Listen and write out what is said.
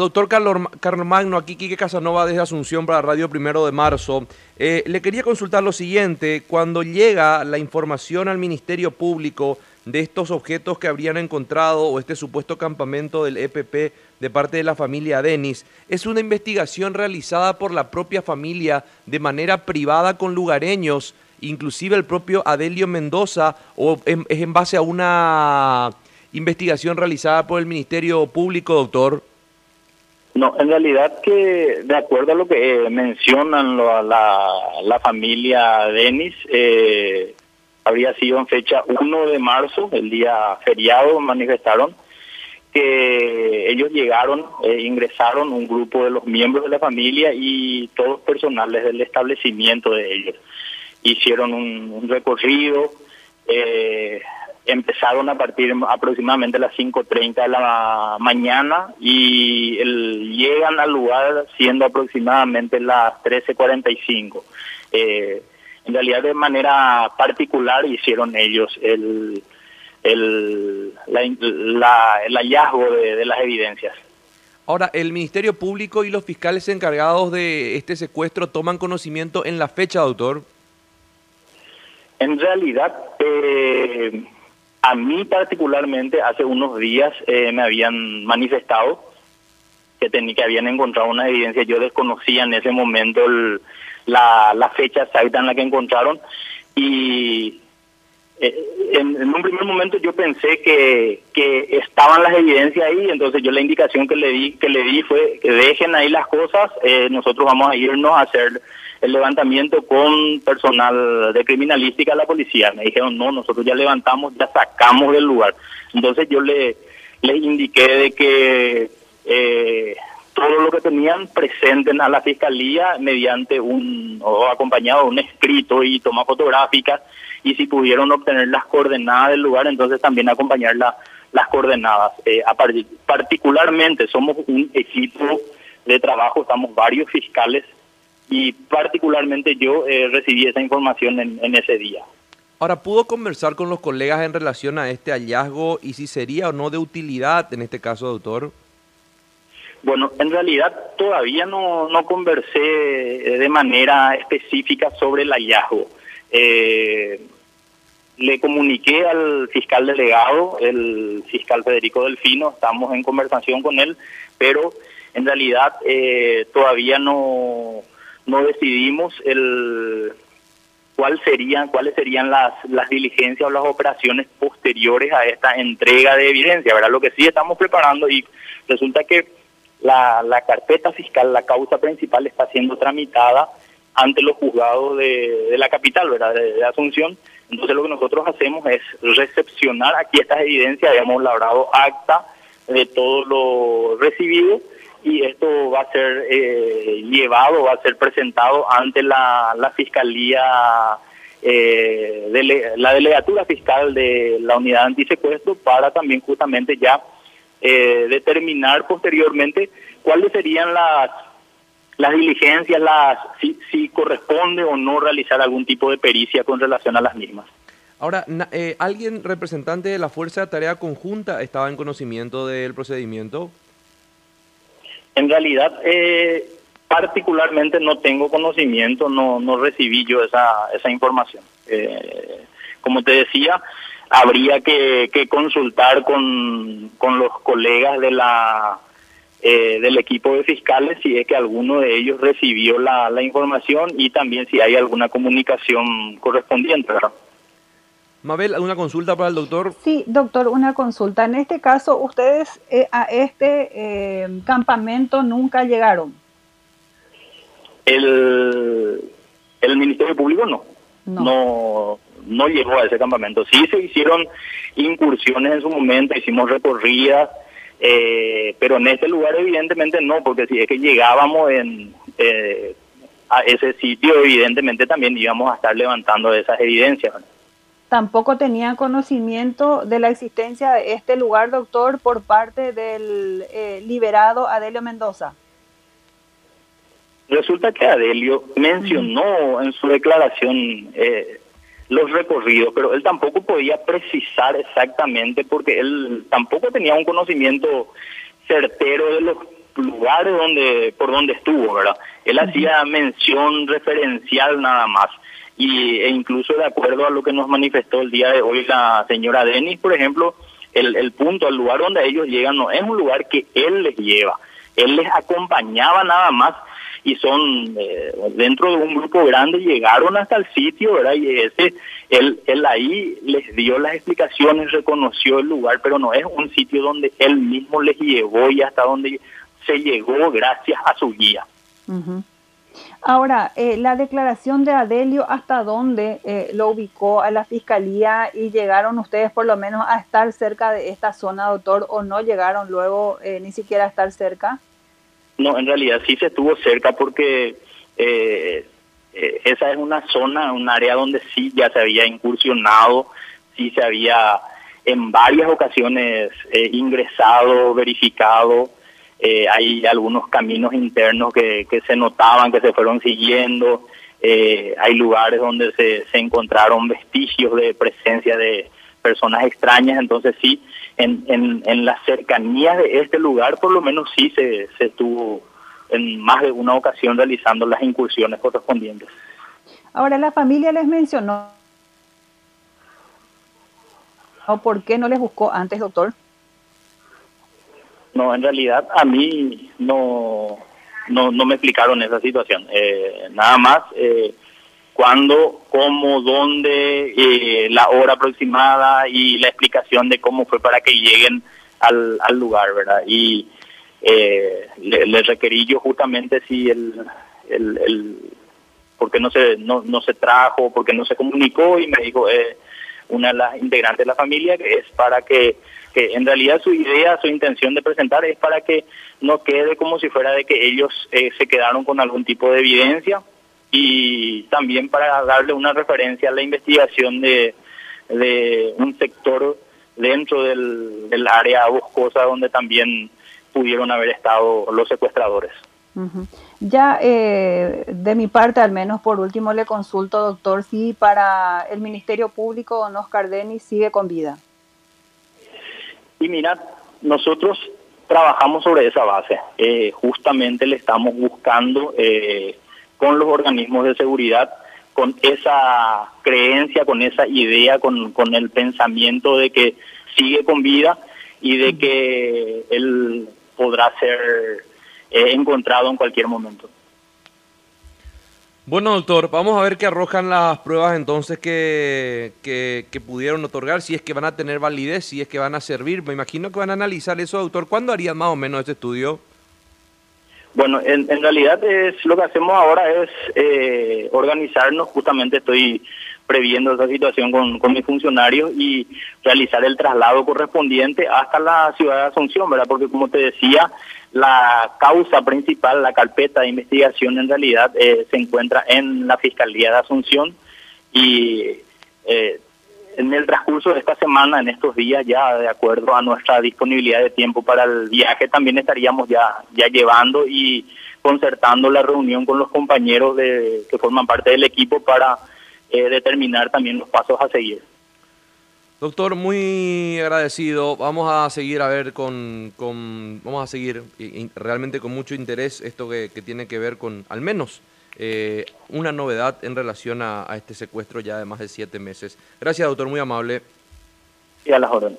Doctor Carlos Magno, aquí Quique Casanova desde Asunción para Radio Primero de Marzo. Eh, le quería consultar lo siguiente, cuando llega la información al Ministerio Público de estos objetos que habrían encontrado o este supuesto campamento del EPP de parte de la familia Denis, ¿es una investigación realizada por la propia familia de manera privada con lugareños, inclusive el propio Adelio Mendoza, o es en base a una investigación realizada por el Ministerio Público, doctor? No, en realidad que de acuerdo a lo que eh, mencionan la, la, familia Denis, eh, habría sido en fecha 1 de marzo, el día feriado, manifestaron que ellos llegaron, eh, ingresaron un grupo de los miembros de la familia y todos personales del establecimiento de ellos. Hicieron un, un recorrido, eh, empezaron a partir aproximadamente a las 5.30 de la mañana y el, llegan al lugar siendo aproximadamente las 13.45. Eh, en realidad de manera particular hicieron ellos el, el, la, el hallazgo de, de las evidencias. Ahora, ¿el Ministerio Público y los fiscales encargados de este secuestro toman conocimiento en la fecha, doctor? En realidad, eh, a mí particularmente hace unos días eh, me habían manifestado que, tenía, que habían encontrado una evidencia, yo desconocía en ese momento la, la fecha exacta en la que encontraron y en, en, un primer momento yo pensé que, que estaban las evidencias ahí, entonces yo la indicación que le di que le di fue que dejen ahí las cosas, eh, nosotros vamos a irnos a hacer el levantamiento con personal de criminalística a la policía. Me dijeron, no, nosotros ya levantamos, ya sacamos del lugar. Entonces yo le, le indiqué de que eh, todo lo que tenían presenten a la fiscalía mediante un, o acompañado de un escrito y toma fotográficas, y si pudieron obtener las coordenadas del lugar, entonces también acompañar las coordenadas. Eh, a particularmente somos un equipo de trabajo, estamos varios fiscales y particularmente yo eh, recibí esa información en, ese día. Ahora, ¿pudo conversar con los colegas en relación a este hallazgo y si sería o no de utilidad en este caso, doctor? Bueno, en realidad todavía no, no conversé de manera específica sobre el hallazgo. Eh, le comuniqué al fiscal delegado, el fiscal Federico Delfino, estamos en conversación con él, pero en realidad eh, todavía no no decidimos el cuál serían cuáles serían las las diligencias o las operaciones posteriores a esta entrega de evidencia, ¿verdad? Lo que sí estamos preparando y resulta que la, la carpeta fiscal, la causa principal está siendo tramitada ante los juzgados de, de la capital, ¿verdad? De, de, Asunción. Entonces lo que nosotros hacemos es recepcionar aquí estas evidencias, habíamos labrado acta de todo lo recibido y esto va a ser eh, llevado, va a ser presentado ante la, la Fiscalía, eh, de la Delegatura Fiscal de la Unidad Antisecuestro para también justamente ya eh, determinar posteriormente cuáles serían las las diligencias, las si, si corresponde o no realizar algún tipo de pericia con relación a las mismas. Ahora, eh, ¿alguien representante de la Fuerza de Tarea Conjunta estaba en conocimiento del procedimiento? En realidad, eh, particularmente no tengo conocimiento, no, no recibí yo esa, esa información. Eh, como te decía, habría que, que consultar con, con, los colegas de la eh, del equipo de fiscales si es que alguno de ellos recibió la, la información y también si hay alguna comunicación correspondiente. ¿verdad? Mabel, ¿alguna consulta para el doctor? Sí, doctor, una consulta. En este caso, ustedes eh, a este eh, campamento nunca llegaron. El, el Ministerio Público no. no. No no llegó a ese campamento. Sí se hicieron incursiones en su momento, hicimos recorridas, eh, pero en este lugar evidentemente no, porque si es que llegábamos en, eh, a ese sitio, evidentemente también íbamos a estar levantando esas evidencias. Tampoco tenían conocimiento de la existencia de este lugar, doctor, por parte del eh, liberado Adelio Mendoza. Resulta que Adelio mencionó en su declaración eh, los recorridos, pero él tampoco podía precisar exactamente porque él tampoco tenía un conocimiento certero de los lugares donde por donde estuvo, ¿verdad? Él hacía mención referencial nada más. Y e incluso de acuerdo a lo que nos manifestó el día de hoy la señora Denis, por ejemplo, el, el punto, el lugar donde ellos llegan no es un lugar que él les lleva, él les acompañaba nada más y son eh, dentro de un grupo grande llegaron hasta el sitio, ¿verdad? Y ese él él ahí les dio las explicaciones, reconoció el lugar, pero no es un sitio donde él mismo les llevó y hasta donde se llegó gracias a su guía. Ahora, eh, la declaración de Adelio, ¿hasta dónde eh, lo ubicó a la fiscalía y llegaron ustedes por lo menos a estar cerca de esta zona, doctor, o no llegaron luego eh, ni siquiera a estar cerca? No, en realidad sí se estuvo cerca porque esa es una zona, un área donde sí ya se había incursionado, sí se había en varias ocasiones ingresado, verificado eh, hay algunos caminos internos que, que, se notaban, que se fueron siguiendo, eh, hay lugares donde se, se, encontraron vestigios de presencia de personas extrañas, entonces sí, en, en, en las cercanías de este lugar por lo menos sí se, se estuvo en más de una ocasión realizando las incursiones correspondientes. Ahora, la familia les mencionó, ¿por qué no les buscó antes, doctor? No, en realidad a mí no, no, no me explicaron esa situación. Eh, nada más eh, cuándo, cómo, dónde, eh, la hora aproximada y la explicación de cómo fue para que lleguen al, lugar, ¿verdad? Y eh, le, requerí yo justamente si el, el, el porque no se no, no se trajo, porque no se comunicó y me dijo eh, una de las integrantes de la familia que es para que que en realidad su idea, su intención de presentar es para que no quede como si fuera de que ellos eh, se quedaron con algún tipo de evidencia y también para darle una referencia a la investigación de, de un sector dentro del, del área boscosa donde también pudieron haber estado los secuestradores. Ya eh, de mi parte, al menos por último, le consulto, doctor, si para el Ministerio Público don Oscar Denis sigue con vida. Y mira, nosotros trabajamos sobre esa base. Eh, justamente le estamos buscando eh, con los organismos de seguridad, con esa creencia, con esa idea, con, con el pensamiento de que sigue con vida y de que él podrá ser eh, encontrado en cualquier momento. Bueno, doctor, vamos a ver qué arrojan las pruebas entonces que, que, pudieron otorgar, si es que van a tener validez, si es que van a servir. Me imagino que van a analizar eso, doctor. ¿Cuándo harían más o menos este estudio? Bueno, en, realidad es lo que hacemos ahora es eh, organizarnos. Justamente estoy previendo esa situación con, con mis funcionarios y realizar el traslado correspondiente hasta la ciudad de Asunción, ¿verdad? Porque como te decía, la causa principal, la carpeta de investigación en realidad eh, se encuentra en la Fiscalía de Asunción y eh, en el transcurso de esta semana, en estos días ya de acuerdo a nuestra disponibilidad de tiempo para el viaje, también estaríamos ya, ya llevando y concertando la reunión con los compañeros de, que forman parte del equipo para eh, determinar también los pasos a seguir. Doctor, muy agradecido. Vamos a seguir a ver con, con vamos a seguir realmente con mucho interés esto que, tiene que ver con al menos eh, una novedad en relación a, este secuestro ya de más de siete meses. Gracias, doctor, muy amable. Y a las órdenes.